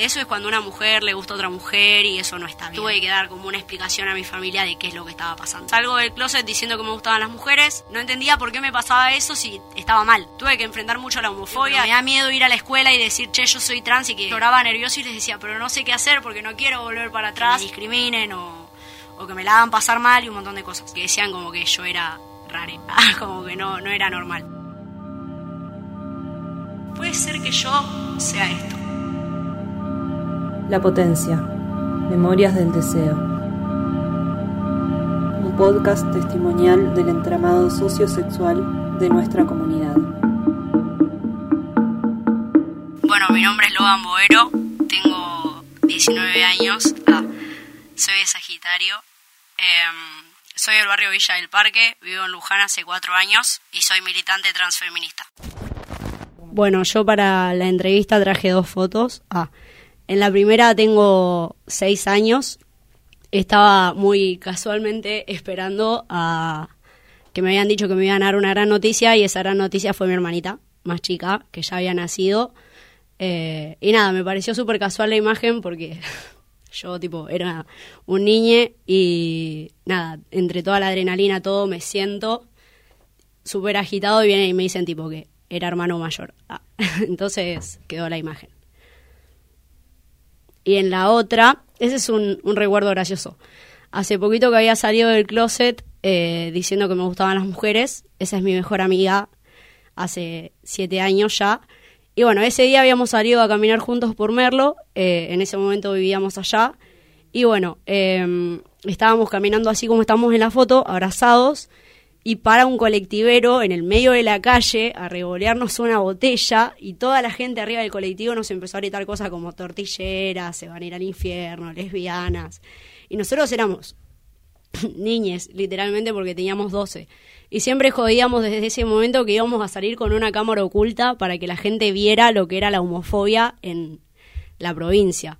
Eso es cuando una mujer le gusta a otra mujer y eso no está bien. Tuve que dar como una explicación a mi familia de qué es lo que estaba pasando. Salgo del closet diciendo que me gustaban las mujeres, no entendía por qué me pasaba eso si estaba mal. Tuve que enfrentar mucho la homofobia. Me da miedo ir a la escuela y decir, che, yo soy trans y que lloraba nervioso y les decía, pero no sé qué hacer porque no quiero volver para atrás, me discriminen o, o que me la hagan pasar mal y un montón de cosas. Que decían como que yo era rare, como que no, no era normal. Puede ser que yo sea esto. La potencia. Memorias del deseo. Un podcast testimonial del entramado sociosexual de nuestra comunidad. Bueno, mi nombre es Logan Boero, tengo 19 años, ah, soy de Sagitario, em, soy del barrio Villa del Parque, vivo en Luján hace cuatro años y soy militante transfeminista. Bueno, yo para la entrevista traje dos fotos. Ah, en la primera tengo seis años. Estaba muy casualmente esperando a que me habían dicho que me iban a dar una gran noticia y esa gran noticia fue mi hermanita más chica, que ya había nacido. Eh, y nada, me pareció súper casual la imagen porque yo tipo era un niño y nada, entre toda la adrenalina, todo, me siento súper agitado y vienen y me dicen tipo que era hermano mayor. Ah, entonces quedó la imagen. Y en la otra, ese es un, recuerdo gracioso. Hace poquito que había salido del closet eh, diciendo que me gustaban las mujeres. Esa es mi mejor amiga hace siete años ya. Y bueno, ese día habíamos salido a caminar juntos por Merlo. Eh, en ese momento vivíamos allá. Y bueno, em, estábamos caminando así como estamos en la foto, abrazados y para un colectivero en el medio de la calle a revolearnos una botella y toda la gente arriba del colectivo nos empezó a gritar cosas como tortilleras, se van a ir al infierno, lesbianas. Y nosotros éramos niñes, literalmente porque teníamos 12. Y siempre jodíamos desde ese momento que íbamos a salir con una cámara oculta para que la gente viera lo que era la homofobia en la provincia.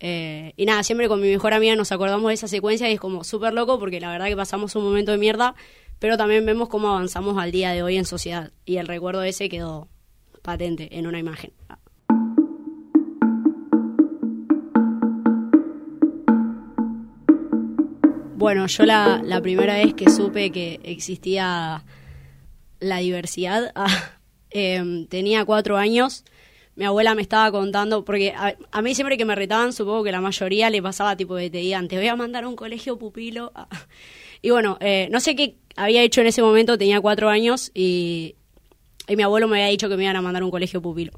Eh, y nada, siempre con mi mejor amiga nos acordamos de esa secuencia y es como súper loco porque la verdad que pasamos un momento de mierda pero también vemos cómo avanzamos al día de hoy en sociedad y el recuerdo ese quedó patente en una imagen. Bueno, yo la, primera vez que supe que existía la diversidad, em, tenía cuatro años, mi abuela me estaba contando, porque a, mí siempre que me retaban, supongo que la mayoría le pasaba tipo de te digan, te voy a mandar a un colegio pupilo. Y bueno, eh, no sé qué había hecho en ese momento, tenía cuatro años y, mi abuelo me había dicho que me iban a mandar a un colegio pupilo.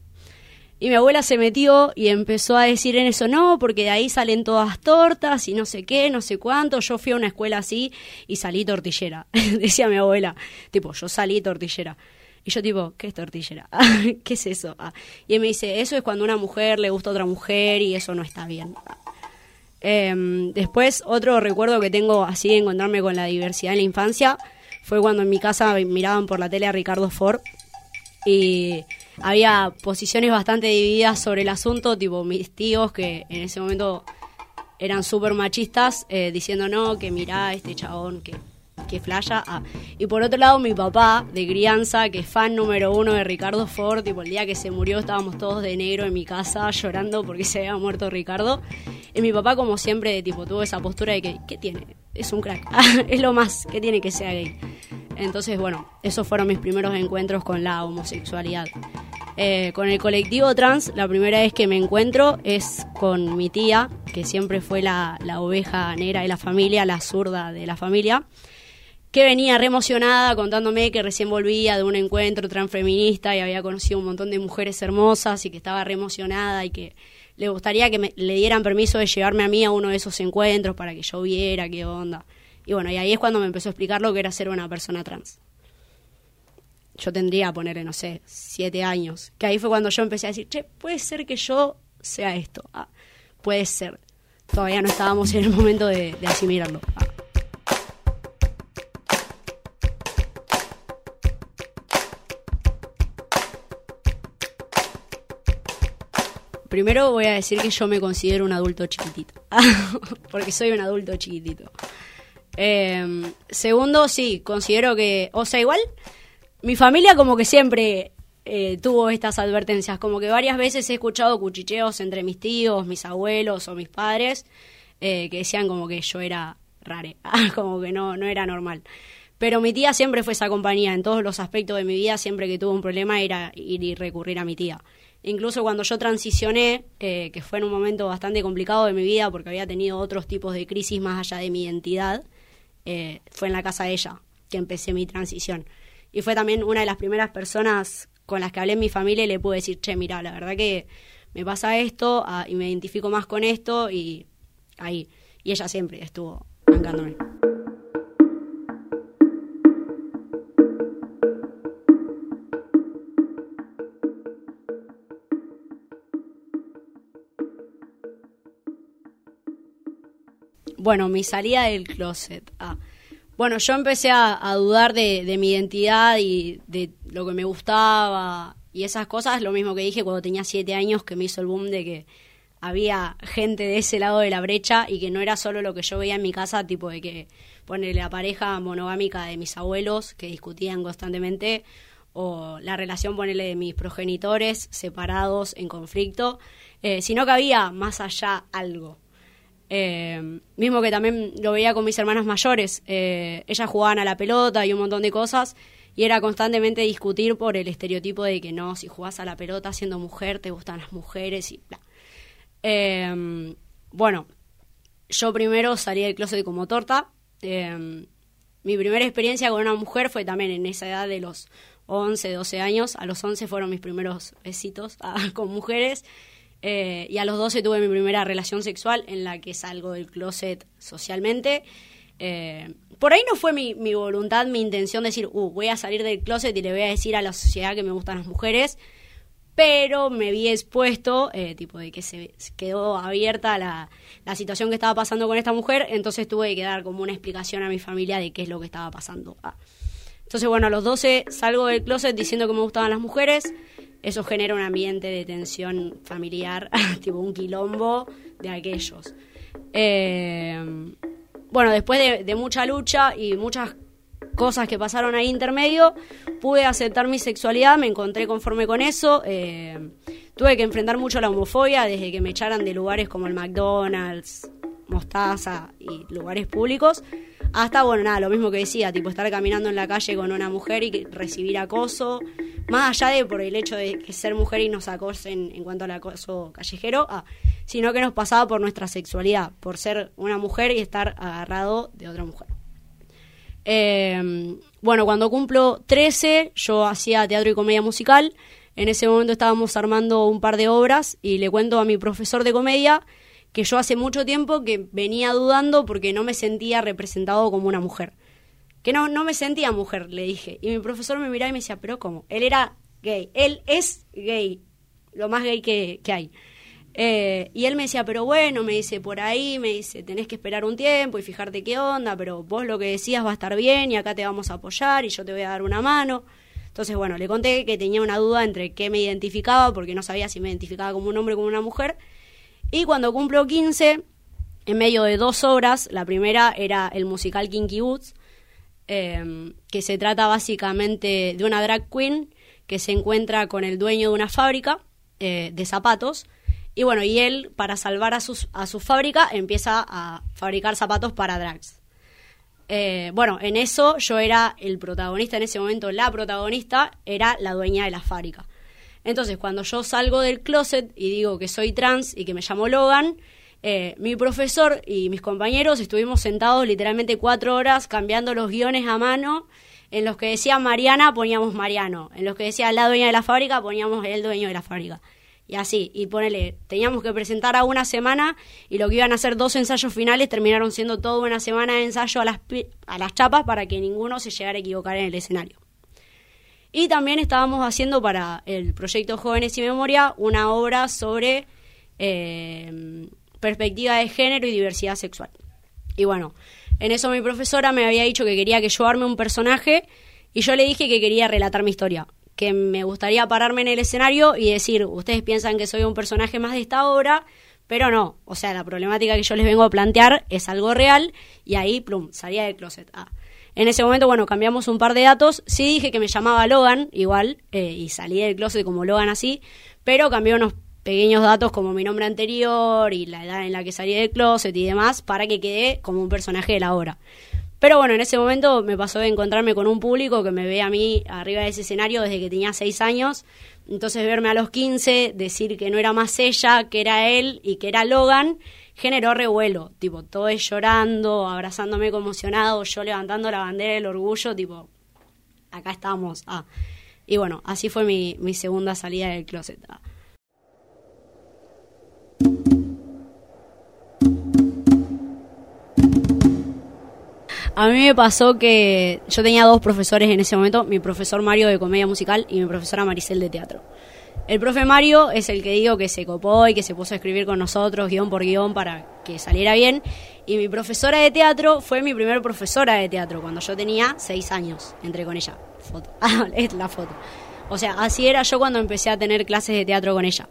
Y mi abuela se metió y empezó a decir en eso, no, porque de ahí salen todas tortas y no sé qué, no sé cuánto. Yo fui a una escuela así y salí tortillera, decía mi abuela. Tipo, yo salí tortillera. Y yo tipo, ¿qué es tortillera? ¿Qué es eso? Ah. Y él me dice, eso es cuando una mujer le gusta a otra mujer y eso no está bien. Em, después, otro recuerdo que tengo así de encontrarme con la diversidad en la infancia fue cuando en mi casa miraban por la tele a Ricardo Ford y había posiciones bastante divididas sobre el asunto, tipo mis tíos que en ese momento eran súper machistas, eh, diciendo no, que mirá este chabón que que flaya. Ah. Y por otro lado, mi papá de crianza, que es fan número uno de Ricardo Ford, tipo el día que se murió estábamos todos de negro en mi casa llorando porque se había muerto Ricardo. Y mi papá, como siempre, tipo tuvo esa postura de que, ¿qué tiene? Es un crack, es lo más que tiene que sea gay. Entonces, bueno, esos fueron mis primeros encuentros con la homosexualidad. Eh, con el colectivo trans, la primera vez que me encuentro es con mi tía, que siempre fue la, la oveja negra de la familia, la zurda de la familia que venía re emocionada contándome que recién volvía de un encuentro transfeminista y había conocido un montón de mujeres hermosas y que estaba re emocionada y que le gustaría que le dieran permiso de llevarme a mí a uno de esos encuentros para que yo viera qué onda. Y bueno, y ahí es cuando me empezó a explicar lo que era ser una persona trans. Yo tendría, ponerle, no sé, siete años. Que ahí fue cuando yo empecé a decir, che, puede ser que yo sea esto. Ah, puede ser. Todavía no estábamos en el momento de, asimilarlo. Ah. Primero voy a decir que yo me considero un adulto chiquitito, porque soy un adulto chiquitito. Em, segundo, sí, considero que, o sea, igual, mi familia como que siempre eh, tuvo estas advertencias. Como que varias veces he escuchado cuchicheos entre mis tíos, mis abuelos o mis padres eh, que decían como que yo era rare, como que no, no era normal. Pero mi tía siempre fue esa compañía, en todos los aspectos de mi vida, siempre que tuve un problema era ir y recurrir a mi tía. Incluso cuando yo transicioné, eh, que fue en un momento bastante complicado de mi vida porque había tenido otros tipos de crisis más allá de mi identidad, eh, fue en la casa de ella que empecé mi transición. Y fue también una de las primeras personas con las que hablé en mi familia y le pude decir, che, mira, la verdad que me pasa esto ah, y me identifico más con esto y ahí. Y ella siempre estuvo bancándome. Bueno, mi salida del closet. Ah. Bueno, yo empecé a, dudar de, mi identidad y de lo que me gustaba y esas cosas, lo mismo que dije cuando tenía siete años, que me hizo el boom de que había gente de ese lado de la brecha y que no era solo lo que yo veía en mi casa, tipo de que ponerle la pareja monogámica de mis abuelos que discutían constantemente o la relación, ponerle de mis progenitores separados en conflicto, eh, sino que había más allá algo. Eh, mismo que también lo veía con mis hermanas mayores. Eh, ellas jugaban a la pelota y un montón de cosas. Y era constantemente discutir por el estereotipo de que no, si jugás a la pelota siendo mujer, te gustan las mujeres y bla. Eh, bueno, yo primero salí del closet como torta. mi primera experiencia con una mujer fue también en esa edad de los 11, 12 años. A los 11 fueron mis primeros besitos ah, con mujeres. Eh, y a los 12 tuve mi primera relación sexual en la que salgo del closet socialmente. Eh, por ahí no fue mi, voluntad, mi intención decir, uh, voy a salir del closet y le voy a decir a la sociedad que me gustan las mujeres, pero me vi expuesto, eh, tipo de que se quedó abierta la, la, situación que estaba pasando con esta mujer, entonces tuve que dar como una explicación a mi familia de qué es lo que estaba pasando. Ah. Entonces, bueno, a los 12 salgo del closet diciendo que me gustaban las mujeres, eso genera un ambiente de tensión familiar, tipo un quilombo de aquellos. Eh, bueno, después de, mucha lucha y muchas cosas que pasaron ahí intermedio, pude aceptar mi sexualidad, me encontré conforme con eso. Eh, tuve que enfrentar mucho la homofobia desde que me echaran de lugares como el McDonald's, Mostaza y lugares públicos, hasta, bueno, nada, lo mismo que decía, tipo estar caminando en la calle con una mujer y recibir acoso, más allá de por el hecho de que ser mujer y nos acosen en cuanto al acoso callejero, ah, sino que nos pasaba por nuestra sexualidad, por ser una mujer y estar agarrado de otra mujer. Em, bueno, cuando cumplo 13, yo hacía teatro y comedia musical. En ese momento estábamos armando un par de obras y le cuento a mi profesor de comedia que yo hace mucho tiempo que venía dudando porque no me sentía representado como una mujer que no, no me sentía mujer, le dije. Y mi profesor me miraba y me decía, pero ¿cómo? Él era gay, él es gay, lo más gay que, hay. Eh, y él me decía, pero bueno, me dice, por ahí, me dice, tenés que esperar un tiempo y fijarte qué onda, pero vos lo que decías va a estar bien y acá te vamos a apoyar y yo te voy a dar una mano. Entonces, bueno, le conté que tenía una duda entre qué me identificaba, porque no sabía si me identificaba como un hombre o como una mujer. Y cuando cumplo 15, en medio de dos obras, la primera era el musical Kinky Boots, Em, que se trata básicamente de una drag queen que se encuentra con el dueño de una fábrica eh, de zapatos. Y bueno, y él, para salvar a, sus, a su fábrica, empieza a fabricar zapatos para drags. Eh, bueno, en eso yo era el protagonista, en ese momento la protagonista era la dueña de la fábrica. Entonces, cuando yo salgo del closet y digo que soy trans y que me llamo Logan, eh, mi profesor y mis compañeros estuvimos sentados literalmente cuatro horas cambiando los guiones a mano. En los que decía Mariana poníamos Mariano. En los que decía la dueña de la fábrica poníamos el dueño de la fábrica. Y así, y ponele, teníamos que presentar a una semana y lo que iban a ser dos ensayos finales terminaron siendo toda una semana de ensayo a las, a las chapas para que ninguno se llegara a equivocar en el escenario. Y también estábamos haciendo para el proyecto Jóvenes y Memoria una obra sobre eh, perspectiva de género y diversidad sexual. Y bueno, en eso mi profesora me había dicho que quería que yo arme un personaje y yo le dije que quería relatar mi historia, que me gustaría pararme en el escenario y decir, ustedes piensan que soy un personaje más de esta obra, pero no, o sea, la problemática que yo les vengo a plantear es algo real y ahí, plum, salía del closet. Ah. En ese momento, bueno, cambiamos un par de datos. Sí dije que me llamaba Logan, igual, eh, y salí del closet como Logan así, pero cambié unos pequeños datos como mi nombre anterior y la edad en la que salí del closet y demás para que quede como un personaje de la obra. Pero bueno, en ese momento me pasó de encontrarme con un público que me ve a mí arriba de ese escenario desde que tenía seis años. Entonces verme a los 15, decir que no era más ella, que era él y que era Logan, generó revuelo. Tipo, todo es llorando, abrazándome conmocionado, yo levantando la bandera del orgullo, tipo, acá estamos. Ah. Y bueno, así fue mi, mi segunda salida del closet. Ah. A mí me pasó que yo tenía dos profesores en ese momento, mi profesor Mario de comedia musical y mi profesora Maricel de teatro. El profe Mario es el que digo que se copó y que se puso a escribir con nosotros guion por guion para que saliera bien. Y mi profesora de teatro fue mi primera profesora de teatro cuando yo tenía seis años. Entré con ella. Ah, es la foto. O sea, así era yo cuando empecé a tener clases de teatro con ella.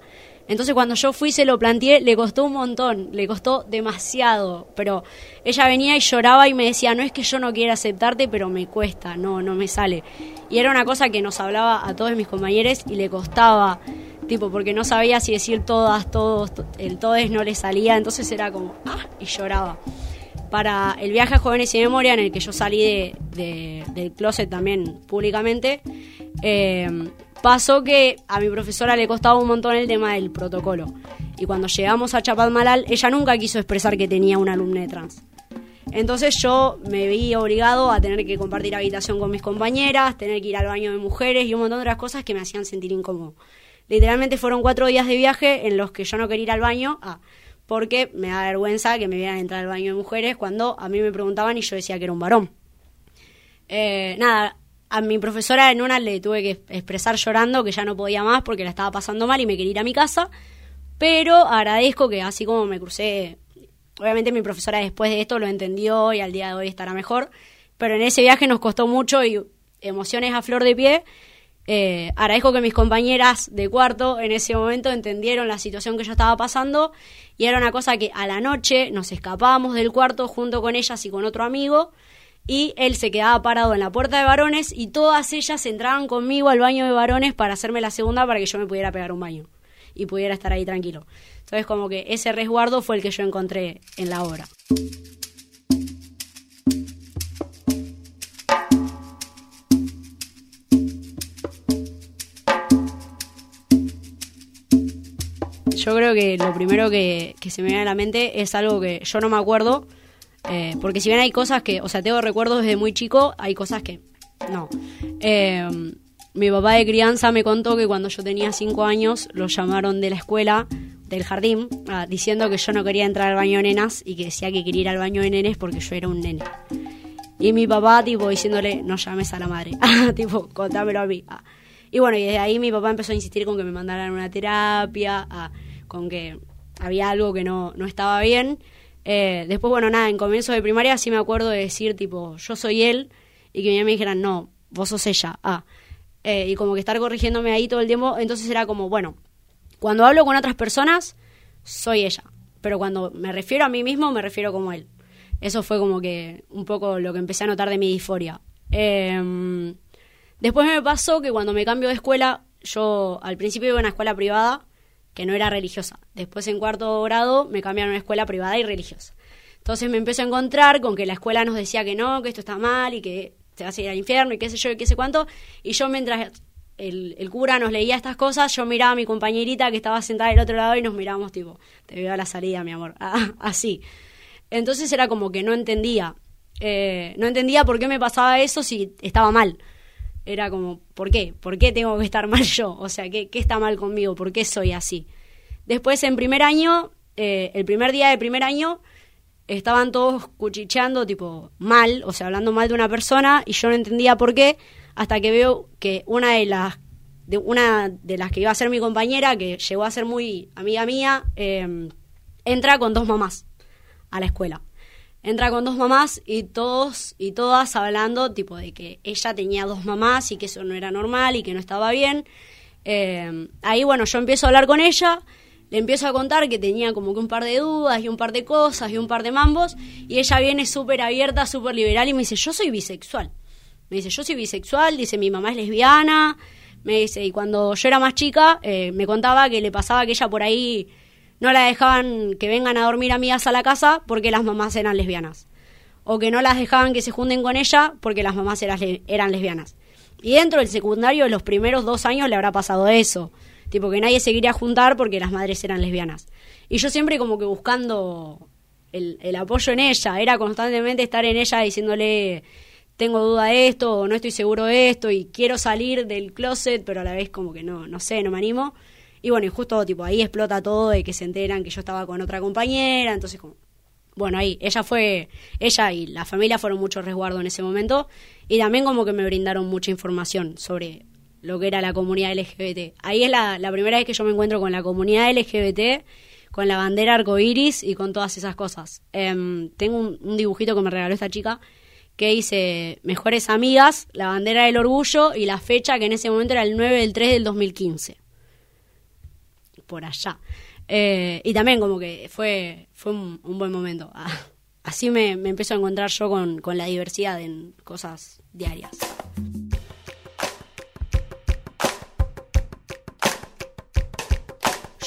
Entonces cuando yo fui se lo planteé, le costó un montón, le costó demasiado, pero ella venía y lloraba y me decía, no es que yo no quiera aceptarte, pero me cuesta, no, no me sale. Y era una cosa que nos hablaba a todos mis compañeros y le costaba, tipo, porque no sabía si decir todas, todos, el todes no le salía, entonces era como, ah, y lloraba. Para el viaje a Jóvenes y Memoria, en el que yo salí de, del closet también públicamente, eh, Pasó que a mi profesora le costaba un montón el tema del protocolo. Y cuando llegamos a Chapadmalal, ella nunca quiso expresar que tenía un alumno trans. Entonces yo me vi obligado a tener que compartir habitación con mis compañeras, tener que ir al baño de mujeres y un montón de otras cosas que me hacían sentir incómodo. Literalmente fueron cuatro días de viaje en los que yo no quería ir al baño, ah, porque me da vergüenza que me vieran entrar al baño de mujeres cuando a mí me preguntaban y yo decía que era un varón. Eh, nada, a mi profesora en una le tuve que expresar llorando que ya no podía más porque la estaba pasando mal y me quería ir a mi casa. Pero agradezco que así como me crucé, obviamente mi profesora después de esto lo entendió y al día de hoy estará mejor. Pero en ese viaje nos costó mucho y emociones a flor de pie. Eh, agradezco que mis compañeras de cuarto en ese momento entendieron la situación que yo estaba pasando y era una cosa que a la noche nos escapábamos del cuarto junto con ellas y con otro amigo y él se quedaba parado en la puerta de varones y todas ellas entraban conmigo al baño de varones para hacerme la segunda para que yo me pudiera pegar un baño y pudiera estar ahí tranquilo. Entonces como que ese resguardo fue el que yo encontré en la obra. Yo creo que lo primero que, que se me viene a la mente es algo que yo no me acuerdo, eh, porque si bien hay cosas que, o sea, tengo recuerdos desde muy chico, hay cosas que no. Eh, mi papá de crianza me contó que cuando yo tenía cinco años lo llamaron de la escuela, del jardín, ah, diciendo que yo no quería entrar al baño de nenas y que decía que quería ir al baño de nenes porque yo era un nene. Y mi papá, tipo, diciéndole, no llames a la madre, tipo, contámelo a mí. Ah. Y bueno, y desde ahí mi papá empezó a insistir con que me mandaran una terapia, ah, con que había algo que no, no estaba bien. Eh, después, bueno, nada, en comienzo de primaria sí me acuerdo de decir, tipo, yo soy él, y que mi mamá me dijeran, no, vos sos ella. Ah. Eh, y como que estar corrigiéndome ahí todo el tiempo. Entonces era como, bueno, cuando hablo con otras personas, soy ella. Pero cuando me refiero a mí mismo, me refiero como él. Eso fue como que un poco lo que empecé a notar de mi disforia. Em, después me pasó que cuando me cambio de escuela, yo al principio iba a una escuela privada que no era religiosa. Después en cuarto grado me cambiaron a una escuela privada y religiosa. Entonces me empecé a encontrar con que la escuela nos decía que no, que esto está mal y que te vas a ir al infierno y qué sé yo y qué sé cuánto. Y yo mientras el, el, cura nos leía estas cosas, yo miraba a mi compañerita que estaba sentada del otro lado y nos mirábamos tipo, te veo a la salida, mi amor. Ah, así. Entonces era como que no entendía. Eh, no entendía por qué me pasaba eso si estaba mal. Era como, ¿por qué? ¿Por qué tengo que estar mal yo? O sea, ¿qué, qué está mal conmigo? ¿Por qué soy así? Después, en primer año, eh, el primer día de primer año, estaban todos cuchicheando, tipo, mal, o sea, hablando mal de una persona, y yo no entendía por qué, hasta que veo que una de las, de una de las que iba a ser mi compañera, que llegó a ser muy amiga mía, eh, entra con dos mamás a la escuela entra con dos mamás y todos y todas hablando tipo de que ella tenía dos mamás y que eso no era normal y que no estaba bien. Eh, ahí bueno, yo empiezo a hablar con ella, le empiezo a contar que tenía como que un par de dudas y un par de cosas y un par de mambos, y ella viene súper abierta, súper liberal y me dice, yo soy bisexual. Me dice, yo soy bisexual, dice, mi mamá es lesbiana, me dice, y cuando yo era más chica, eh, me contaba que le pasaba que ella por ahí no la dejaban que vengan a dormir amigas a la casa porque las mamás eran lesbianas. O que no las dejaban que se junten con ella porque las mamás eran, lesbianas. Y dentro del secundario, los primeros dos años le habrá pasado eso. Tipo que nadie se quería juntar porque las madres eran lesbianas. Y yo siempre como que buscando el, el apoyo en ella, era constantemente estar en ella diciéndole tengo duda de esto o no estoy seguro de esto y quiero salir del closet, pero a la vez como que no, no sé, no me animo. Y bueno, y justo tipo ahí explota todo de que se enteran que yo estaba con otra compañera, entonces como bueno, ahí ella fue ella y la familia fueron mucho resguardo en ese momento y también como que me brindaron mucha información sobre lo que era la comunidad LGBT. Ahí es la, primera vez que yo me encuentro con la comunidad LGBT, con la bandera arcoíris y con todas esas cosas. Em, tengo un, un dibujito que me regaló esta chica que dice Mejores Amigas, la bandera del orgullo y la fecha que en ese momento era el 9 del 3 del 2015. Por allá. Eh, y también como que fue, fue un, buen momento. Ah, así me, me empiezo a encontrar yo con, con la diversidad en cosas diarias.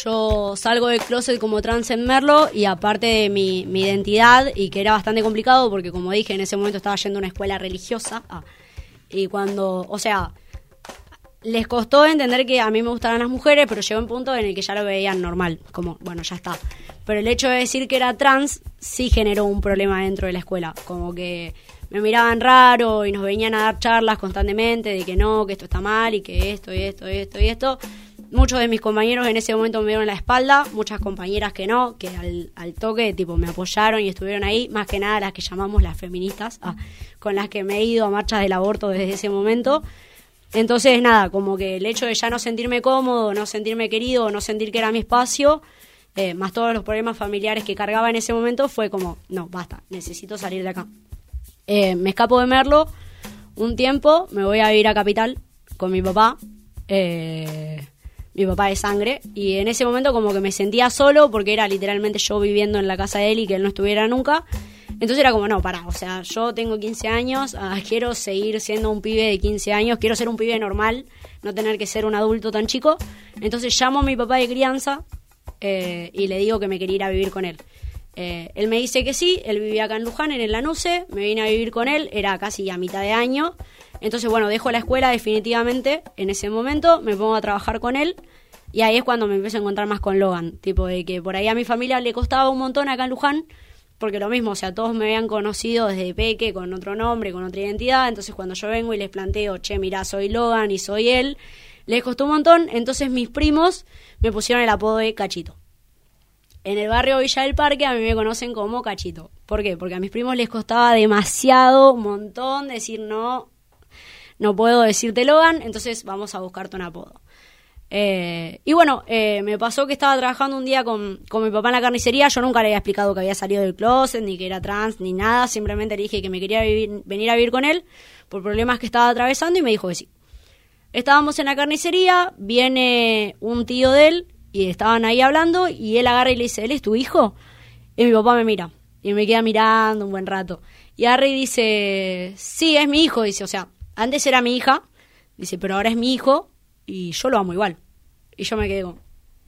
Yo salgo del closet como trans en Merlo y aparte de mi, mi, identidad, y que era bastante complicado porque como dije, en ese momento estaba yendo a una escuela religiosa. Ah, y cuando, o sea, les costó entender que a mí me gustaban las mujeres, pero llegó un punto en el que ya lo veían normal, como, bueno, ya está. Pero el hecho de decir que era trans sí generó un problema dentro de la escuela, como que me miraban raro y nos venían a dar charlas constantemente de que no, que esto está mal y que esto y esto y esto y esto. Muchos de mis compañeros en ese momento me dieron la espalda, muchas compañeras que no, que al, toque tipo me apoyaron y estuvieron ahí, más que nada las que llamamos las feministas, ah, con las que me he ido a marchas del aborto desde ese momento. Entonces, nada, como que el hecho de ya no sentirme cómodo, no sentirme querido, no sentir que era mi espacio, eh, más todos los problemas familiares que cargaba en ese momento, fue como, no, basta, necesito salir de acá. Eh, me escapo de Merlo un tiempo, me voy a vivir a Capital con mi papá. Eh, mi papá de sangre, y en ese momento como que me sentía solo porque era literalmente yo viviendo en la casa de él y que él no estuviera nunca. Entonces era como, no, pará, o sea, yo tengo 15 años, ah, quiero seguir siendo un pibe de 15 años, quiero ser un pibe normal, no tener que ser un adulto tan chico. Entonces llamo a mi papá de crianza eh, y le digo que me quería ir a vivir con él. Eh, él me dice que sí, él vivía acá en Luján, en el Lanuse, me vine a vivir con él, era casi a mitad de año. Entonces, bueno, dejo la escuela definitivamente en ese momento, me pongo a trabajar con él y ahí es cuando me empiezo a encontrar más con Logan. Tipo de que por ahí a mi familia le costaba un montón acá en Luján, porque lo mismo, o sea, todos me habían conocido desde peque con otro nombre, con otra identidad. Entonces cuando yo vengo y les planteo, che, mira, soy Logan y soy él, les costó un montón. Entonces mis primos me pusieron el apodo de Cachito. En el barrio Villa del Parque a mí me conocen como Cachito. ¿Por qué? Porque a mis primos les costaba demasiado, un montón, decir no, no puedo decirte Logan, entonces vamos a buscarte un apodo. Eh, y bueno, eh, me pasó que estaba trabajando un día con, con, mi papá en la carnicería. Yo nunca le había explicado que había salido del closet, ni que era trans, ni nada. Simplemente le dije que me quería venir a vivir con él por problemas que estaba atravesando y me dijo que sí. Estábamos en la carnicería, viene un tío de él y estaban ahí hablando y él agarra y le dice, ¿él es tu hijo? Y mi papá me mira y me queda mirando un buen rato. Y Harry dice, sí, es mi hijo, dice, o sea, antes era mi hija, dice, pero ahora es mi hijo y yo lo amo igual. Y yo me quedé como...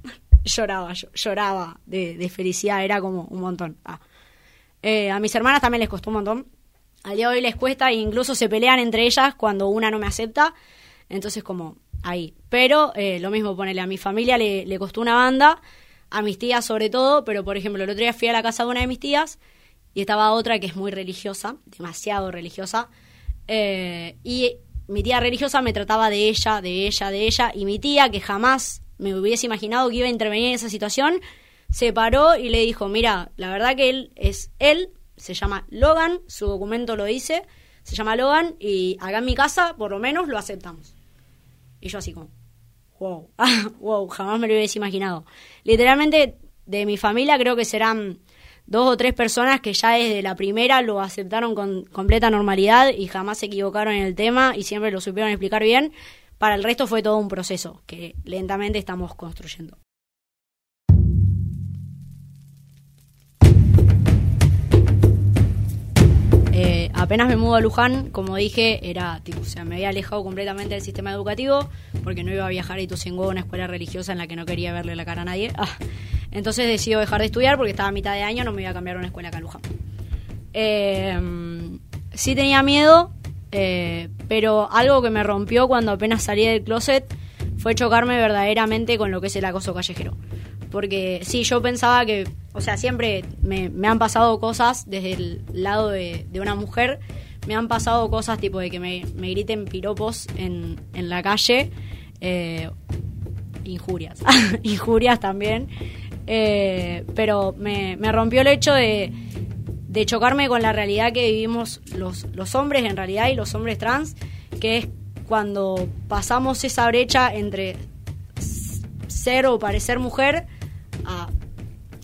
lloraba, lloraba de, felicidad, era como un montón. Ah. Eh, a mis hermanas también les costó un montón. Al día de hoy les cuesta e incluso se pelean entre ellas cuando una no me acepta. Entonces como ahí. Pero eh, lo mismo, ponele, a mi familia le, le, costó una banda, a mis tías sobre todo, pero por ejemplo, el otro día fui a la casa de una de mis tías y estaba otra que es muy religiosa, demasiado religiosa. Eh, y mi tía religiosa me trataba de ella, de ella, de ella, y mi tía, que jamás me hubiese imaginado que iba a intervenir en esa situación, se paró y le dijo, mira, la verdad que él es él, se llama Logan, su documento lo dice, se llama Logan, y acá en mi casa, por lo menos, lo aceptamos. Y yo así como, wow, wow, jamás me lo hubiese imaginado. Literalmente, de mi familia creo que serán dos o tres personas que ya desde la primera lo aceptaron con completa normalidad y jamás se equivocaron en el tema y siempre lo supieron explicar bien. Para el resto fue todo un proceso que lentamente estamos construyendo. Eh, apenas me mudo a Luján, como dije, era tipo, o sea, me había alejado completamente del sistema educativo porque no iba a viajar a Ituzaingó a una escuela religiosa en la que no quería verle la cara a nadie. Ah, entonces decido dejar de estudiar porque estaba a mitad de año, no me iba a cambiar a una escuela acá en Luján. Eh, sí tenía miedo, eh, pero algo que me rompió cuando apenas salí del closet fue chocarme verdaderamente con lo que es el acoso callejero. Porque sí, yo pensaba que, o sea, siempre me, han pasado cosas desde el lado de, una mujer, me han pasado cosas tipo de que me, griten piropos en, en la calle, eh, injurias, injurias también, eh, pero me, rompió el hecho de, de chocarme con la realidad que vivimos los, los hombres en realidad y los hombres trans, que es cuando pasamos esa brecha entre ser o parecer mujer a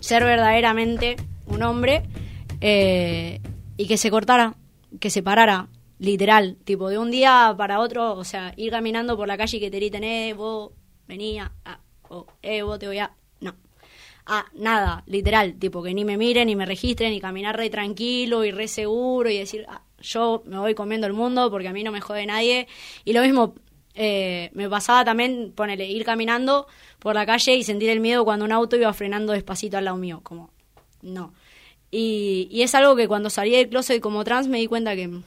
ser verdaderamente un hombre eh, y que se cortara, que se parara, literal, tipo de un día para otro, o sea, ir caminando por la calle y que te griten, eh, vos venía, ah, o eh, vos te voy a... No. Ah, nada, literal, tipo que ni me miren, ni me registren, ni caminar re tranquilo y re seguro y decir, ah, yo me voy comiendo el mundo porque a mí no me jode nadie. Y lo mismo eh, me pasaba también, ponele, ir caminando por la calle y sentir el miedo cuando un auto iba frenando despacito al lado mío, como, no. Y, y es algo que cuando salí del closet como trans me di cuenta que,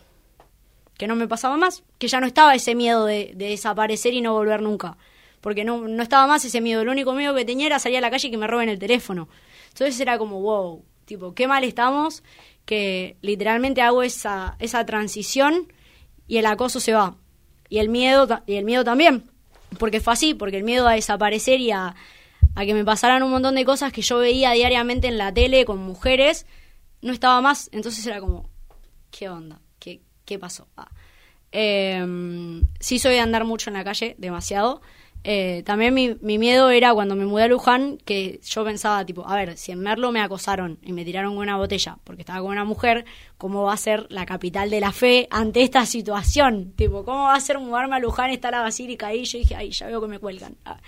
que no me pasaba más, que ya no estaba ese miedo de, desaparecer y no volver nunca, porque no, no estaba más ese miedo, el único miedo que tenía era salir a la calle y que me roben el teléfono. Entonces era como, wow, tipo, qué mal estamos, que literalmente hago esa, esa transición y el acoso se va. Y el miedo y el miedo también porque fue así porque el miedo a desaparecer y a, que me pasaran un montón de cosas que yo veía diariamente en la tele con mujeres no estaba más. Entonces era como qué onda qué qué pasó ah. Em, sí soy de andar mucho en la calle demasiado eh, también mi, mi, miedo era cuando me mudé a Luján, que yo pensaba, tipo, a ver, si en Merlo me acosaron y me tiraron con una botella porque estaba con una mujer, ¿cómo va a ser la capital de la fe ante esta situación? Tipo, ¿cómo va a ser mudarme a Luján, está la basílica ahí? Yo dije, ay, ya veo que me cuelgan, ah,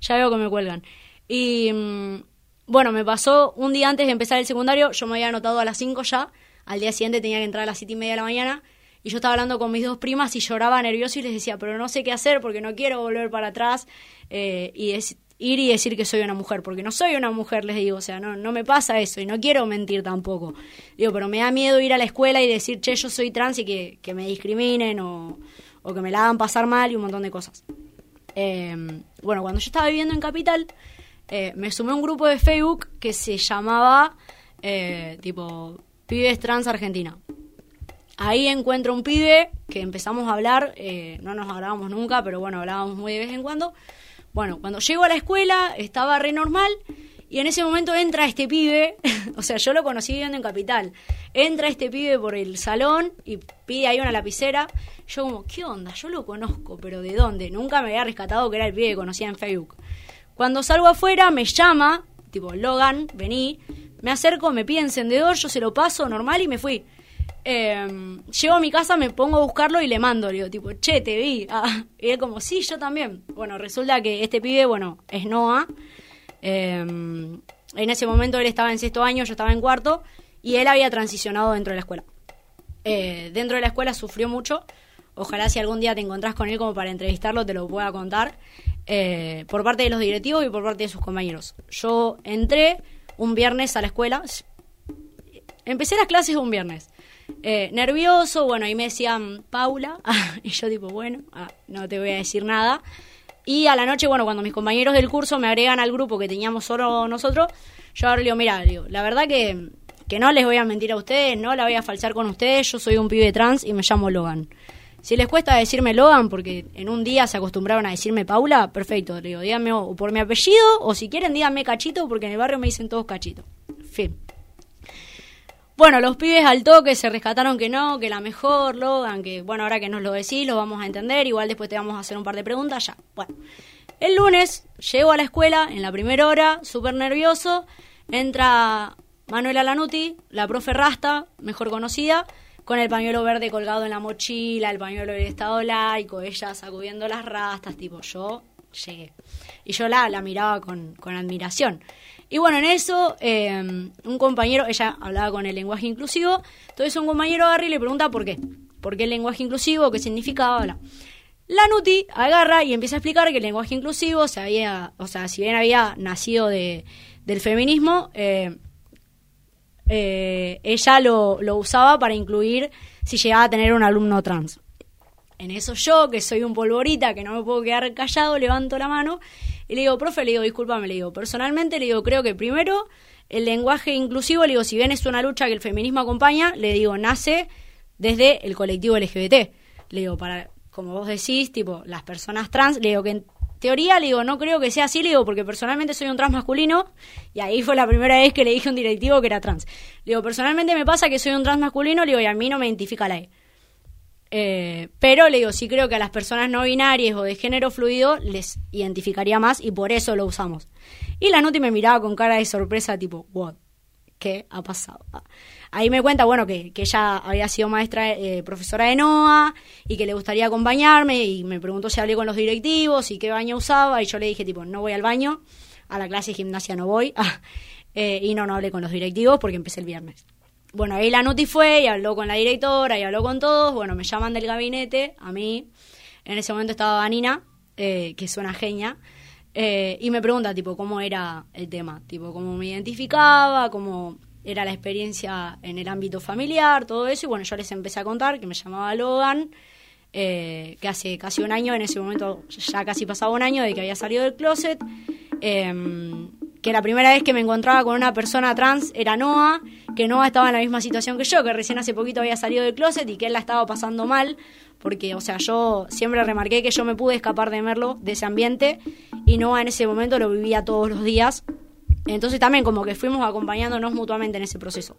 ya veo que me cuelgan. Y mm, bueno, me pasó un día antes de empezar el secundario, yo me había anotado a las 5 ya, al día siguiente tenía que entrar a las 7 y media de la mañana y yo estaba hablando con mis dos primas y lloraba nervioso y les decía, pero no sé qué hacer porque no quiero volver para atrás eh, y ir y decir que soy una mujer, porque no soy una mujer, les digo, o sea, no, no me pasa eso y no quiero mentir tampoco. Digo, pero me da miedo ir a la escuela y decir, che, yo soy trans y que, que me discriminen o, o, que me la hagan pasar mal y un montón de cosas. Em, bueno, cuando yo estaba viviendo en Capital, eh, me sumé a un grupo de Facebook que se llamaba, eh, tipo, Pibes Trans Argentina. Ahí encuentro un pibe que empezamos a hablar, eh, no nos hablábamos nunca, pero bueno, hablábamos muy de vez en cuando. Bueno, cuando llego a la escuela estaba re normal y en ese momento entra este pibe, o sea, yo lo conocí viviendo en Capital, entra este pibe por el salón y pide ahí una lapicera. Yo como, ¿qué onda? Yo lo conozco, pero ¿de dónde? Nunca me había rescatado que era el pibe que conocía en Facebook. Cuando salgo afuera me llama, tipo, Logan, vení, me acerco, me pide encendedor, yo se lo paso normal y me fui. Eh, llego a mi casa, me pongo a buscarlo y le mando, le digo, tipo, che, te vi. Ah, y él como, sí, yo también. Bueno, resulta que este pibe, bueno, es Noah. Em, en ese momento él estaba en sexto año, yo estaba en cuarto, y él había transicionado dentro de la escuela. Eh, dentro de la escuela sufrió mucho. Ojalá si algún día te encontrás con él como para entrevistarlo, te lo pueda contar. Eh, por parte de los directivos y por parte de sus compañeros. Yo entré un viernes a la escuela. Empecé las clases un viernes. Eh, nervioso, bueno, ahí me decían Paula, y yo tipo, bueno, ah, no te voy a decir nada. Y a la noche, bueno, cuando mis compañeros del curso me agregan al grupo que teníamos solo nosotros, yo ahora le digo, mira, digo, la verdad que, que no les voy a mentir a ustedes, no la voy a falsar con ustedes, yo soy un pibe trans y me llamo Logan. Si les cuesta decirme Logan, porque en un día se acostumbraron a decirme Paula, perfecto, digo, díganme o por mi apellido, o si quieren díganme Cachito, porque en el barrio me dicen todos Cachito. Fin. Bueno, los pibes al toque se rescataron que no, que la mejor, Logan, que bueno, ahora que nos lo decís lo vamos a entender, igual después te vamos a hacer un par de preguntas, ya. Bueno, el lunes llego a la escuela en la primera hora, súper nervioso, entra Manuela Lanuti, la profe Rasta, mejor conocida, con el pañuelo verde colgado en la mochila, el pañuelo del Estado laico, ella sacudiendo las rastas, tipo yo llegué. Y yo la, la miraba con, con admiración. Y bueno, en eso, eh, un compañero, ella hablaba con el lenguaje inclusivo, entonces un compañero agarra y le pregunta por qué. ¿Por qué el lenguaje inclusivo? ¿Qué significaba? La Nuti agarra y empieza a explicar que el lenguaje inclusivo se había, o sea, si bien había nacido de, del feminismo, eh, eh, ella lo usaba para incluir si llegaba a tener un alumno trans. En eso yo, que soy un polvorita, que no me puedo quedar callado, levanto la mano y le digo, profe, le digo, discúlpame, le digo, personalmente le digo, creo que primero el lenguaje inclusivo, le digo, si bien es una lucha que el feminismo acompaña, le digo, nace desde el colectivo LGBT. Le digo, para, como vos decís, tipo, las personas trans, le digo que en teoría, le digo, no creo que sea así, le digo, porque personalmente soy un trans masculino, y ahí fue la primera vez que le dije a un directivo que era trans. Le digo, personalmente me pasa que soy un trans masculino, le digo, y a mí no me identifica la E. Eh, pero le digo, sí creo que a las personas no binarias o de género fluido les identificaría más y por eso lo usamos. Y la Noti me miraba con cara de sorpresa, tipo, what? ¿Qué ha pasado? Ah. Ahí me cuenta, bueno, que, que ella había sido maestra, eh, profesora de NOA y que le gustaría acompañarme y me preguntó si hablé con los directivos y qué baño usaba y yo le dije, tipo, no voy al baño, a la clase de gimnasia no voy eh, y no, no hablé con los directivos porque empecé el viernes. Bueno, ahí la Nuti fue y habló con la directora y habló con todos. Bueno, me llaman del gabinete, a mí. En ese momento estaba Vanina, eh, que es una genia, eh, y me pregunta, tipo, cómo era el tema, tipo, cómo me identificaba, cómo era la experiencia en el ámbito familiar, todo eso. Y bueno, yo les empecé a contar que me llamaba Logan, eh, que hace casi un año, en ese momento ya casi pasaba un año de que había salido del closet. Eh, que la primera vez que me encontraba con una persona trans era Noah, que Noah estaba en la misma situación que yo, que recién hace poquito había salido del closet y que él la estaba pasando mal, porque, o sea, yo siempre remarqué que yo me pude escapar de Merlo, de ese ambiente, y Noah en ese momento lo vivía todos los días. Entonces también como que fuimos acompañándonos mutuamente en ese proceso.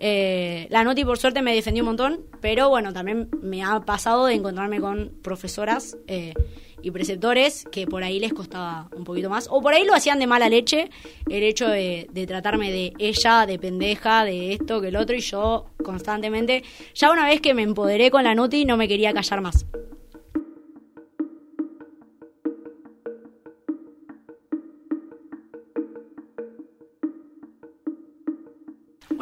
Eh, la Noti por suerte me defendió un montón, pero bueno, también me ha pasado de encontrarme con profesoras eh, y preceptores que por ahí les costaba un poquito más, o por ahí lo hacían de mala leche, el hecho de, tratarme de ella, de pendeja, de esto, que el otro, y yo constantemente, ya una vez que me empoderé con la Noti, no me quería callar más.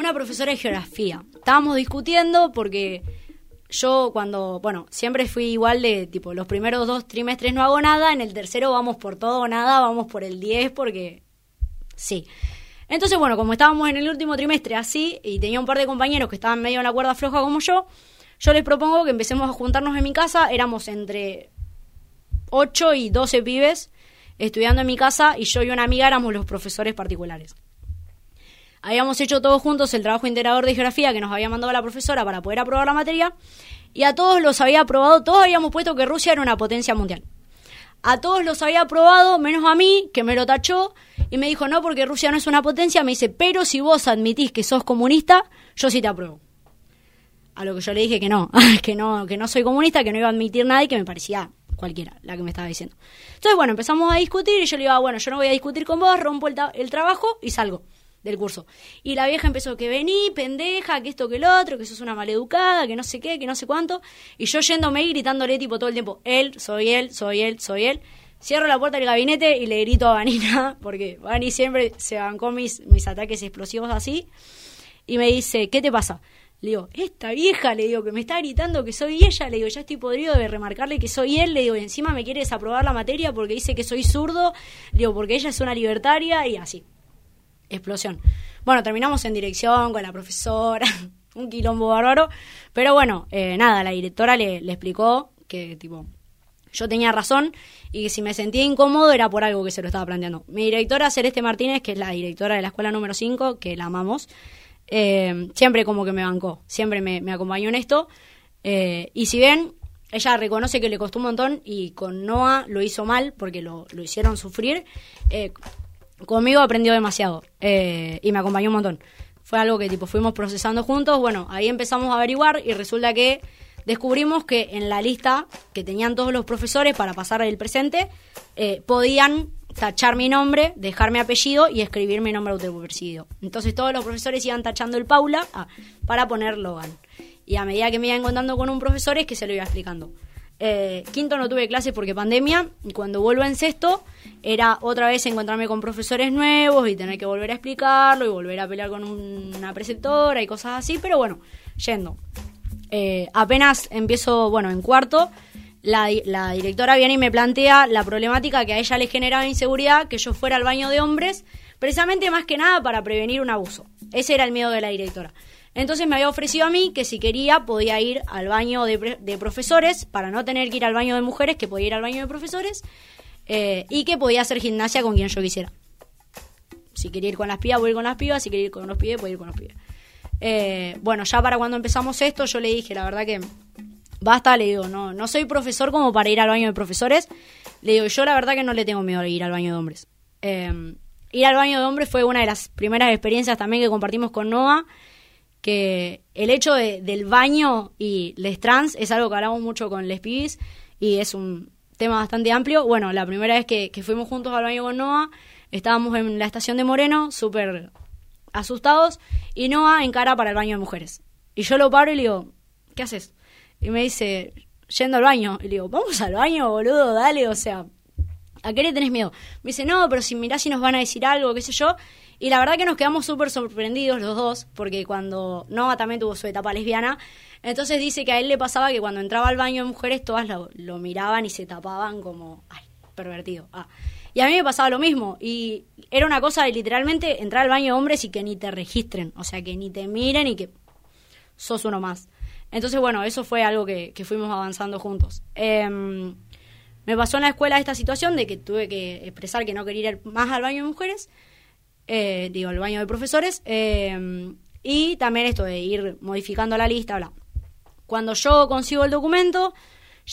Una profesora de geografía. Estábamos discutiendo porque yo cuando, bueno, siempre fui igual de tipo, los primeros dos trimestres no hago nada, en el tercero vamos por todo o nada, vamos por el 10 porque sí. Entonces, bueno, como estábamos en el último trimestre así y tenía un par de compañeros que estaban medio en la cuerda floja como yo, yo les propongo que empecemos a juntarnos en mi casa, éramos entre 8 y 12 pibes estudiando en mi casa y yo y una amiga éramos los profesores particulares. Habíamos hecho todos juntos el trabajo integrador de geografía que nos había mandado la profesora para poder aprobar la materia y a todos los había aprobado, todos habíamos puesto que Rusia era una potencia mundial. A todos los había aprobado, menos a mí, que me lo tachó y me dijo, no, porque Rusia no es una potencia, me dice, pero si vos admitís que sos comunista, yo sí te apruebo. A lo que yo le dije que no, que no, que no soy comunista, que no iba a admitir nada y que me parecía cualquiera la que me estaba diciendo. Entonces, bueno, empezamos a discutir y yo le digo, ah, bueno, yo no voy a discutir con vos, rompo el, el trabajo y salgo del curso. Y la vieja empezó que vení, pendeja, que esto que el otro, que sos una maleducada, que no sé qué, que no sé cuánto. Y yo yéndome y gritándole tipo todo el tiempo, él, soy él, soy él, soy él. Cierro la puerta del gabinete y le grito a Vanina, porque Vani siempre se bancó mis, mis ataques explosivos así. Y me dice, ¿qué te pasa? Le digo, esta vieja, le digo, que me está gritando que soy ella, le digo, ya estoy podrido de remarcarle que soy él, le digo, y encima me quiere desaprobar la materia porque dice que soy zurdo, le digo, porque ella es una libertaria y así explosión. Bueno, terminamos en dirección con la profesora, un quilombo bárbaro, pero bueno, eh, nada, la directora le, explicó que tipo yo tenía razón y que si me sentía incómodo era por algo que se lo estaba planteando. Mi directora Celeste Martínez, que es la directora de la escuela número 5, que la amamos, eh, siempre como que me bancó, siempre me, me acompañó en esto. Eh, y si bien ella reconoce que le costó un montón y con Noah lo hizo mal porque lo, lo hicieron sufrir, eh, conmigo aprendió demasiado eh, y me acompañó un montón. Fue algo que tipo fuimos procesando juntos. Bueno, ahí empezamos a averiguar y resulta que descubrimos que en la lista que tenían todos los profesores para pasar el presente eh, podían tachar mi nombre, dejar mi apellido y escribir mi nombre autopercibido. Entonces todos los profesores iban tachando el Paula ah, para poner Logan. Y a medida que me iba encontrando con un profesor es que se lo iba explicando. Eh, quinto no tuve clases porque pandemia, y cuando vuelvo en sexto era otra vez encontrarme con profesores nuevos y tener que volver a explicarlo y volver a pelear con una preceptora y cosas así, pero bueno, yendo. Eh, apenas empiezo, bueno, en cuarto, la, la, directora viene y me plantea la problemática que a ella le generaba inseguridad que yo fuera al baño de hombres, precisamente más que nada para prevenir un abuso. Ese era el miedo de la directora. Entonces me había ofrecido a mí que si quería podía ir al baño de, profesores, para no tener que ir al baño de mujeres, que podía ir al baño de profesores, eh, y que podía hacer gimnasia con quien yo quisiera. Si quería ir con las pibas, voy ir con las pibas, si quería ir con los pibes, voy ir con los pibes. Eh, bueno, ya para cuando empezamos esto, yo le dije, la verdad que basta, le digo, no, no soy profesor como para ir al baño de profesores. Le digo, yo la verdad que no le tengo miedo a ir al baño de hombres. Eh, ir al baño de hombres fue una de las primeras experiencias también que compartimos con Noah que el hecho del baño y les trans es algo que hablamos mucho con les pibis y es un tema bastante amplio. Bueno, la primera vez que, fuimos juntos al baño con Noah, estábamos en la estación de Moreno, súper asustados, y Noah encara para el baño de mujeres. Y yo lo paro y le digo, ¿qué haces? Y me dice, yendo al baño. Y le digo, vamos al baño, boludo, dale, o sea, ¿a qué le tenés miedo? Me dice, no, pero si mirás si nos van a decir algo, qué sé yo. Y la verdad que nos quedamos súper sorprendidos los dos, porque cuando Noah también tuvo su etapa lesbiana, entonces dice que a él le pasaba que cuando entraba al baño de mujeres todas lo, miraban y se tapaban como, ay, pervertido. Ah. Y a mí me pasaba lo mismo, y era una cosa de literalmente entrar al baño de hombres y que ni te registren, o sea, que ni te miren y que sos uno más. Entonces, bueno, eso fue algo que, fuimos avanzando juntos. Em, me pasó en la escuela esta situación de que tuve que expresar que no quería ir más al baño de mujeres eh, digo, el baño de profesores, eh, y también esto de ir modificando la lista, bla. Cuando yo consigo el documento,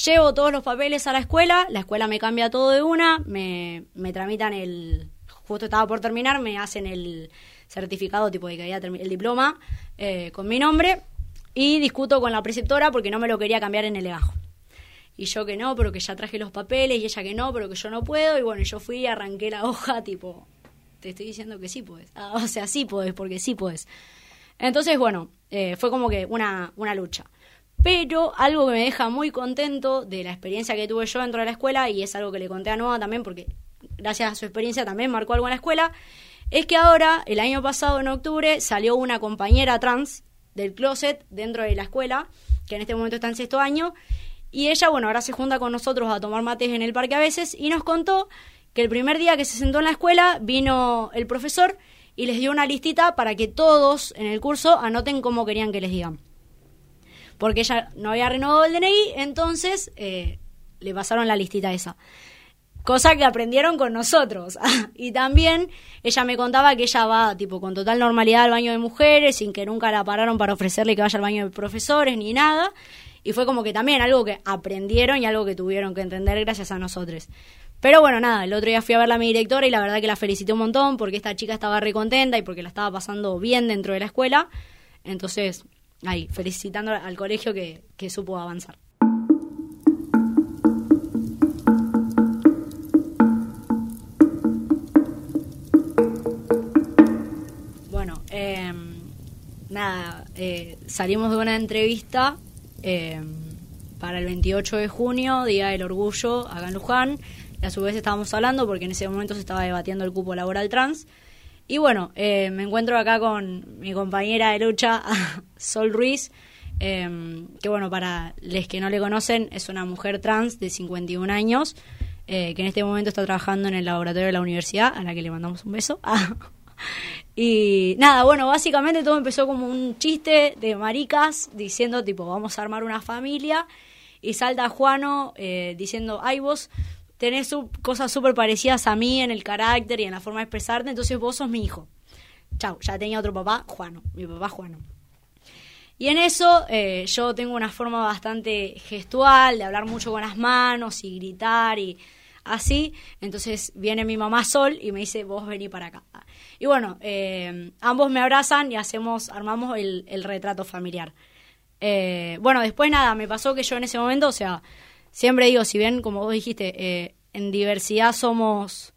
llevo todos los papeles a la escuela, la escuela me cambia todo de una, me, me tramitan el, justo estaba por terminar, me hacen el certificado tipo de que había el diploma eh, con mi nombre y discuto con la preceptora porque no me lo quería cambiar en el legajo. Y yo que no, pero que ya traje los papeles y ella que no, pero que yo no puedo. Y bueno, yo fui arranqué la hoja tipo te estoy diciendo que sí puedes. Ah, o sea, sí puedes, porque sí puedes. Entonces, bueno, eh, fue como que una, una lucha. Pero algo que me deja muy contento de la experiencia que tuve yo dentro de la escuela, y es algo que le conté a Noah también, porque gracias a su experiencia también marcó algo en la escuela, es que ahora, el año pasado, en octubre, salió una compañera trans del closet dentro de la escuela, que en este momento está en sexto año, y ella, bueno, ahora se junta con nosotros a tomar mates en el parque a veces, y nos contó que el primer día que se sentó en la escuela vino el profesor y les dio una listita para que todos en el curso anoten cómo querían que les digan. Porque ella no había renovado el DNI, entonces eh, le pasaron la listita esa. Cosa que aprendieron con nosotros. y también ella me contaba que ella va tipo con total normalidad al baño de mujeres, sin que nunca la pararon para ofrecerle que vaya al baño de profesores ni nada. Y fue como que también algo que aprendieron y algo que tuvieron que entender gracias a nosotros. Pero bueno, nada, el otro día fui a verla a mi directora y la verdad que la felicité un montón porque esta chica estaba re contenta y porque la estaba pasando bien dentro de la escuela. Entonces, ahí, felicitando al colegio que, que supo avanzar. Bueno, em, nada, eh, salimos de una entrevista em, para el 28 de junio, Día del Orgullo, acá en Luján a su vez estábamos hablando porque en ese momento se estaba debatiendo el cupo laboral trans. Y bueno, eh, me encuentro acá con mi compañera de lucha, Sol Ruiz, em, que bueno, para los que no le conocen, es una mujer trans de 51 años, eh, que en este momento está trabajando en el laboratorio de la universidad, a la que le mandamos un beso. y nada, bueno, básicamente todo empezó como un chiste de maricas, diciendo tipo, vamos a armar una familia, y salta Juano eh, diciendo, ay vos tenés cosas súper parecidas a mí en el carácter y en la forma de expresarte, entonces vos sos mi hijo. Chau, ya tenía otro papá, Juano, mi papá Juano. Y en eso eh, yo tengo una forma bastante gestual, de hablar mucho con las manos y gritar y así. Entonces viene mi mamá Sol y me dice, vos vení para acá. Y bueno, eh, ambos me abrazan y hacemos, armamos el, retrato familiar. Eh, bueno, después nada, me pasó que yo en ese momento, o sea, siempre digo, si bien, como vos dijiste, eh, en diversidad somos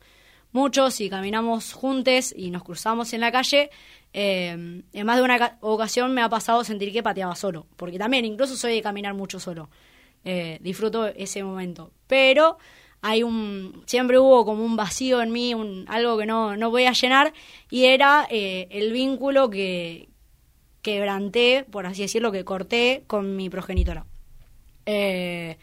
muchos y caminamos juntos y nos cruzamos en la calle, eh, en más de una ocasión me ha pasado sentir que pateaba solo, porque también incluso soy de caminar mucho solo. eh, disfruto ese momento. Pero hay un siempre hubo como un vacío en mí, un, algo que no, no voy a llenar, y era eh, el vínculo que quebranté, por así decirlo, que corté con mi progenitora. Eh,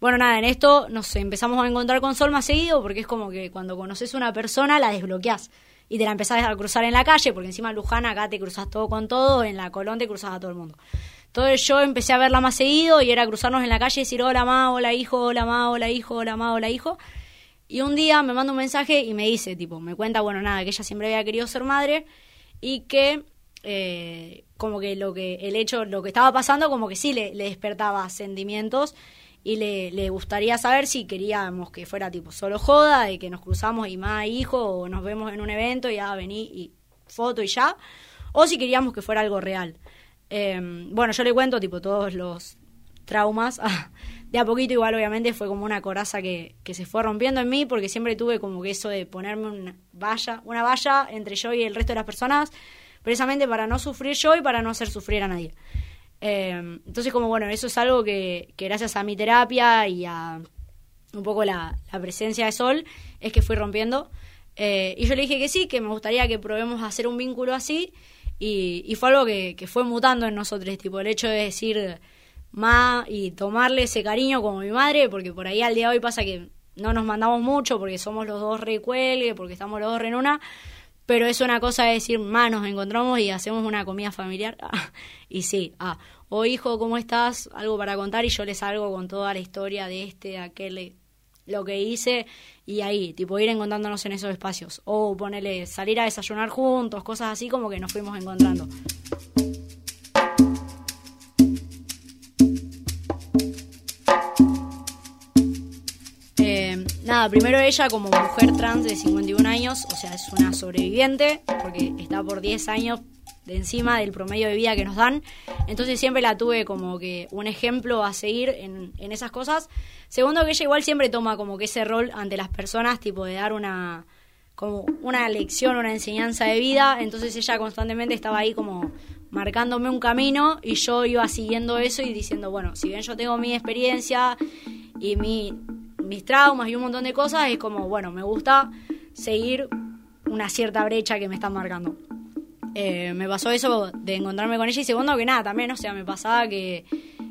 bueno, nada, en esto nos empezamos a encontrar con Sol más seguido, porque es como que cuando conoces a una persona la desbloqueás y te la empezás a cruzar en la calle, porque encima en Luján acá te cruzas todo con todo, en la Colón te cruzas a todo el mundo. Entonces yo empecé a verla más seguido y era cruzarnos en la calle y decir hola ma, hola hijo, hola ma, hola hijo, hola ma, hola hijo. Y un día me manda un mensaje y me dice, tipo, me cuenta, bueno, nada, que ella siempre había querido ser madre y que eh, como que lo que el hecho, lo que estaba pasando, como que sí le, le despertaba sentimientos y le, le, gustaría saber si queríamos que fuera tipo solo joda y que nos cruzamos y más hijo o nos vemos en un evento y ya vení y foto y ya, o si queríamos que fuera algo real. Eh, bueno, yo le cuento tipo todos los traumas. de a poquito igual obviamente fue como una coraza que, que se fue rompiendo en mí porque siempre tuve como que eso de ponerme una valla, una valla entre yo y el resto de las personas, precisamente para no sufrir yo y para no hacer sufrir a nadie. Eh, entonces como bueno, eso es algo que, gracias a mi terapia y a un poco la, presencia de Sol es que fui rompiendo. Eh, y yo le dije que sí, que me gustaría que probemos hacer un vínculo así y, fue algo que, que, fue mutando en nosotros, tipo el hecho de decir ma y tomarle ese cariño como mi madre, porque por ahí al día de hoy pasa que no nos mandamos mucho porque somos los dos recuelgue, porque estamos los dos re en una, pero es una cosa de decir, ma, nos encontramos y hacemos una comida familiar. y sí, ah, o hijo, ¿cómo estás? Algo para contar y yo les salgo con toda la historia de este, aquel, lo que hice y ahí, tipo ir encontrándonos en esos espacios. O ponerle, salir a desayunar juntos, cosas así como que nos fuimos encontrando. Nada, primero ella como mujer trans de 51 años, o sea, es una sobreviviente, porque está por 10 años de encima del promedio de vida que nos dan. Entonces siempre la tuve como que un ejemplo a seguir en, en, esas cosas. Segundo, que ella igual siempre toma como que ese rol ante las personas, tipo de dar una como una lección, una enseñanza de vida. Entonces ella constantemente estaba ahí como marcándome un camino y yo iba siguiendo eso y diciendo, bueno, si bien yo tengo mi experiencia y mi, mis traumas y un montón de cosas, es como, bueno, me gusta seguir una cierta brecha que me están marcando. Eh, me pasó eso de encontrarme con ella y segundo que nada también, o sea, me pasaba que,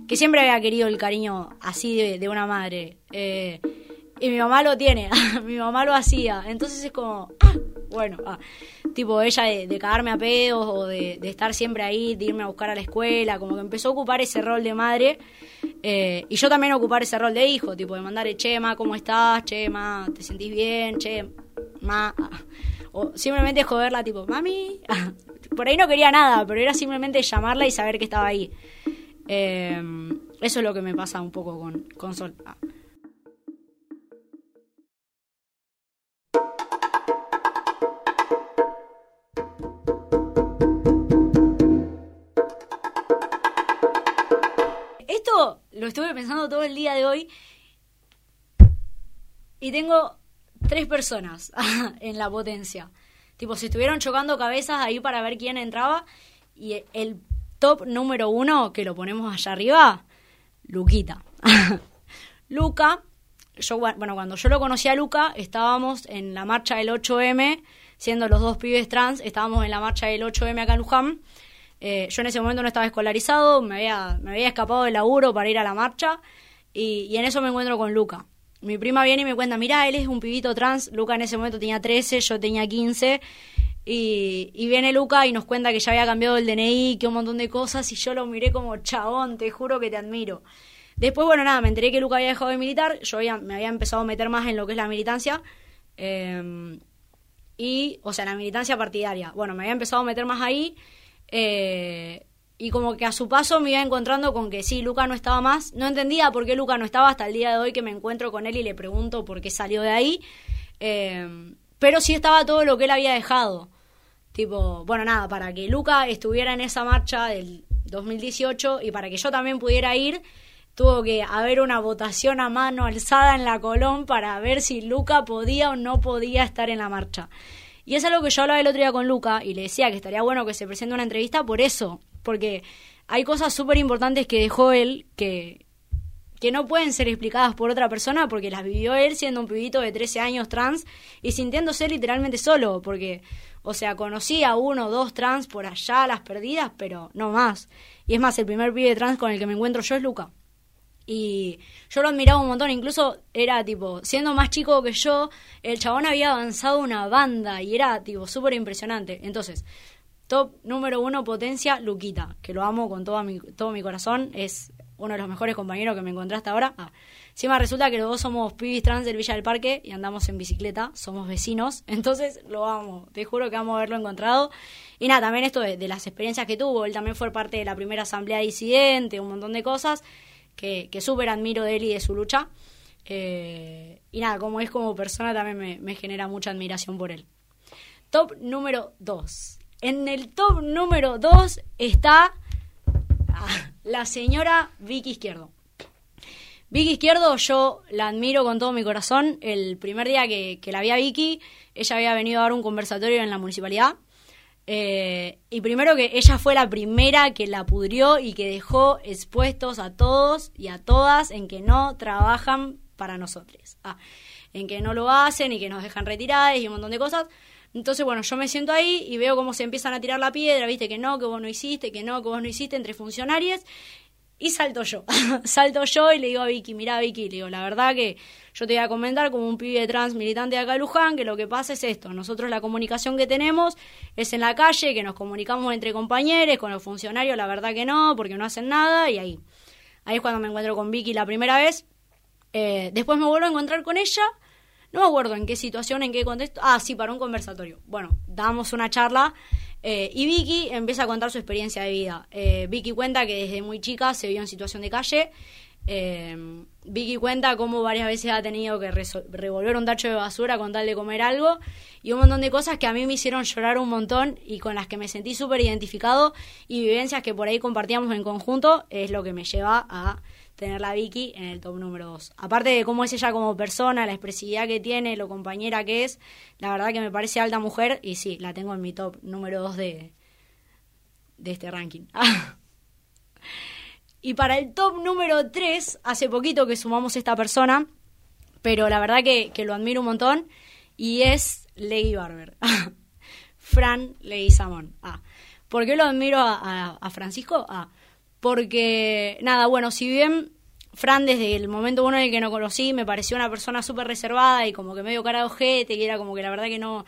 que siempre había querido el cariño así de, de una madre. Eh, y mi mamá lo tiene, mi mamá lo hacía. Entonces es como, ah, bueno, ah, tipo ella de, de, cagarme a pedos o de, estar siempre ahí, de irme a buscar a la escuela, como que empezó a ocupar ese rol de madre. Eh, y yo también ocupar ese rol de hijo, tipo de mandarle, Chema, ¿cómo estás? Chema, ¿te sentís bien? Che, ma. Ah. O simplemente joderla, tipo, mami. Por ahí no quería nada, pero era simplemente llamarla y saber que estaba ahí. Eh, eso es lo que me pasa un poco con, con Sol. Lo estuve pensando todo el día de hoy y tengo tres personas en la potencia. Tipo, se estuvieron chocando cabezas ahí para ver quién entraba. Y el top número uno, que lo ponemos allá arriba, Luquita. Luca, yo, bueno, cuando yo lo conocí a Luca, estábamos en la marcha del 8M, siendo los dos pibes trans, estábamos en la marcha del 8M acá en Luján. Eh, yo en ese momento no estaba escolarizado, me había, me había escapado del laburo para ir a la marcha y, en eso me encuentro con Luca mi prima viene y me cuenta, mira, él es un pibito trans, Luca en ese momento tenía 13, yo tenía 15, y, viene Luca y nos cuenta que ya había cambiado el DNI, que un montón de cosas, y yo lo miré como, chabón, te juro que te admiro. Después, bueno, nada, me enteré que Luca había dejado de militar, yo había, me había empezado a meter más en lo que es la militancia, eh, y, o sea, la militancia partidaria. Bueno, me había empezado a meter más ahí, eh, y como que a su paso me iba encontrando con que sí, Luca no estaba más. No entendía por qué Luca no estaba hasta el día de hoy que me encuentro con él y le pregunto por qué salió de ahí. Eh, pero sí estaba todo lo que él había dejado. Tipo, bueno, nada, para que Luca estuviera en esa marcha del 2018 y para que yo también pudiera ir, tuvo que haber una votación a mano alzada en la Colón para ver si Luca podía o no podía estar en la marcha. Y es algo que yo hablaba el otro día con Luca y le decía que estaría bueno que se presente una entrevista por eso, porque hay cosas súper importantes que dejó él que que no pueden ser explicadas por otra persona porque las vivió él siendo un pibito de 13 años trans y sintiéndose literalmente solo, porque, o sea, conocí a uno o dos trans por allá, las perdidas, pero no más. Y es más, el primer pibe trans con el que me encuentro yo es Luca. Y yo lo admiraba un montón, incluso era tipo, siendo más chico que yo, el chabón había avanzado una banda y era tipo súper impresionante. Entonces, top número uno, potencia, Luquita, que lo amo con todo mi, todo mi corazón, es uno de los mejores compañeros que me encontré hasta ahora. Ah, encima resulta que los dos somos pibis trans del Villa del Parque y andamos en bicicleta, somos vecinos, entonces lo amo, te juro que amo haberlo encontrado. Y nada, también esto de, de las experiencias que tuvo, él también fue parte de la primera asamblea disidente, un montón de cosas que, que súper admiro de él y de su lucha. Eh, y nada, como es como persona también me, genera mucha admiración por él. Top número 2. En el top número 2 está ah, la señora Vicky Izquierdo. Vicky Izquierdo, yo la admiro con todo mi corazón. El primer día que, que la vi a Vicky, ella había venido a dar un conversatorio en la municipalidad eh, y primero que ella fue la primera que la pudrió y que dejó expuestos a todos y a todas en que no trabajan para nosotros. Ah, en que no lo hacen y que nos dejan retiradas y un montón de cosas. Entonces, bueno, yo me siento ahí y veo cómo se empiezan a tirar la piedra, viste, que no, que vos no hiciste, que no, que vos no hiciste entre funcionarios. Y salto yo, salto yo y le digo a Vicky, mira Vicky, le digo, la verdad que yo te voy a comentar como un pibe trans militante de acá Luján, que lo que pasa es esto, nosotros la comunicación que tenemos es en la calle, que nos comunicamos entre compañeros, con los funcionarios, la verdad que no, porque no hacen nada, y ahí, ahí es cuando me encuentro con Vicky la primera vez. Eh, después me vuelvo a encontrar con ella, no me acuerdo en qué situación, en qué contexto, ah, sí, para un conversatorio. Bueno, damos una charla eh, y Vicky empieza a contar su experiencia de vida. Eh, Vicky cuenta que desde muy chica se vio en situación de calle. Eh, Vicky cuenta cómo varias veces ha tenido que revolver un tacho de basura con tal de comer algo y un montón de cosas que a mí me hicieron llorar un montón y con las que me sentí súper identificado y vivencias que por ahí compartíamos en conjunto es lo que me lleva a tener la Vicky en el top número 2. Aparte de cómo es ella como persona, la expresividad que tiene, lo compañera que es, la verdad que me parece alta mujer y sí, la tengo en mi top número 2 de, de este ranking. y para el top número 3, hace poquito que sumamos esta persona, pero la verdad que, que lo admiro un montón y es Leggy Barber. Fran Leguizamón. Ah. ¿Por qué lo admiro a, a Francisco? Ah porque, nada, bueno, si bien Fran desde el momento uno en el que no conocí me pareció una persona súper reservada y como que medio cara de ojete, y era como que la verdad que no,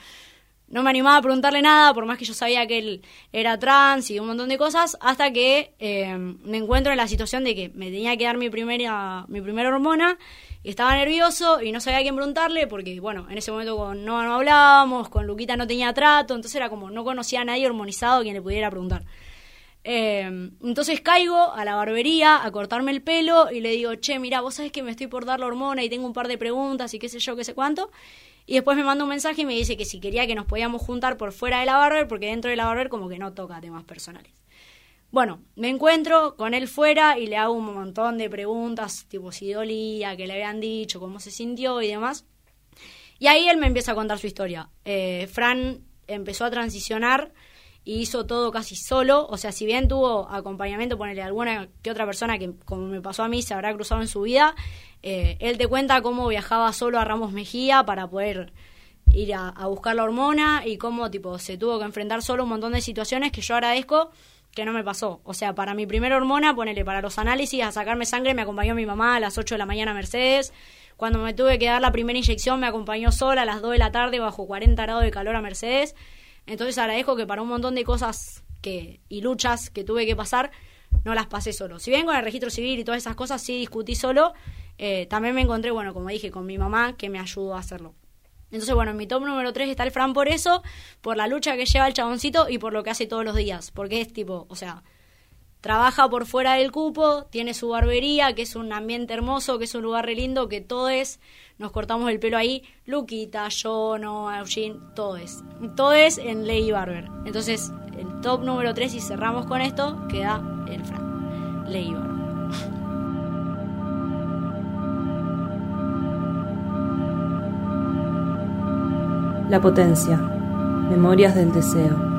no me animaba a preguntarle nada, por más que yo sabía que él era trans y un montón de cosas, hasta que eh, me encuentro en la situación de que me tenía que dar mi primera, mi primera hormona, y estaba nervioso y no sabía a quién preguntarle, porque bueno, en ese momento con no, no hablábamos, con Luquita no tenía trato, entonces era como no conocía a nadie hormonizado a quien le pudiera preguntar. Eh, entonces caigo a la barbería a cortarme el pelo y le digo, che, mira, vos sabés que me estoy por dar la hormona y tengo un par de preguntas y qué sé yo, qué sé cuánto. Y después me manda un mensaje y me dice que si quería que nos podíamos juntar por fuera de la barber, porque dentro de la barber como que no toca temas personales. Bueno, me encuentro con él fuera y le hago un montón de preguntas, tipo si dolía, qué le habían dicho, cómo se sintió y demás. Y ahí él me empieza a contar su historia. Eh, Fran empezó a transicionar y hizo todo casi solo. O sea, si bien tuvo acompañamiento, ponerle alguna que otra persona que, como me pasó a mí, se habrá cruzado en su vida, eh, él te cuenta cómo viajaba solo a Ramos Mejía para poder ir a, buscar la hormona y cómo tipo se tuvo que enfrentar solo un montón de situaciones que yo agradezco que no me pasó. O sea, para mi primera hormona, ponele para los análisis, a sacarme sangre, me acompañó mi mamá a las 8 de la mañana a Mercedes. Cuando me tuve que dar la primera inyección, me acompañó sola a las 2 de la tarde bajo 40 grados de calor a Mercedes. Entonces agradezco que para un montón de cosas que y luchas que tuve que pasar, no las pasé solo. Si bien con el registro civil y todas esas cosas sí discutí solo, eh, también me encontré, bueno, como dije, con mi mamá que me ayudó a hacerlo. Entonces, bueno, en mi top número 3 está el Fran por eso, por la lucha que lleva el chaboncito y por lo que hace todos los días. Porque es tipo, o sea, trabaja por fuera del cupo, tiene su barbería, que es un ambiente hermoso, que es un lugar re lindo, que todo es nos cortamos el pelo ahí, Luquita, yo, no, Eugene, todo es. Todo es en Lady Barber. Entonces, el top número 3, y cerramos con esto, queda el Fran. Lady Barber. La potencia. Memorias del deseo.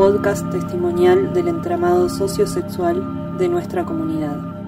Podcast testimonial del entramado sociosexual de nuestra comunidad.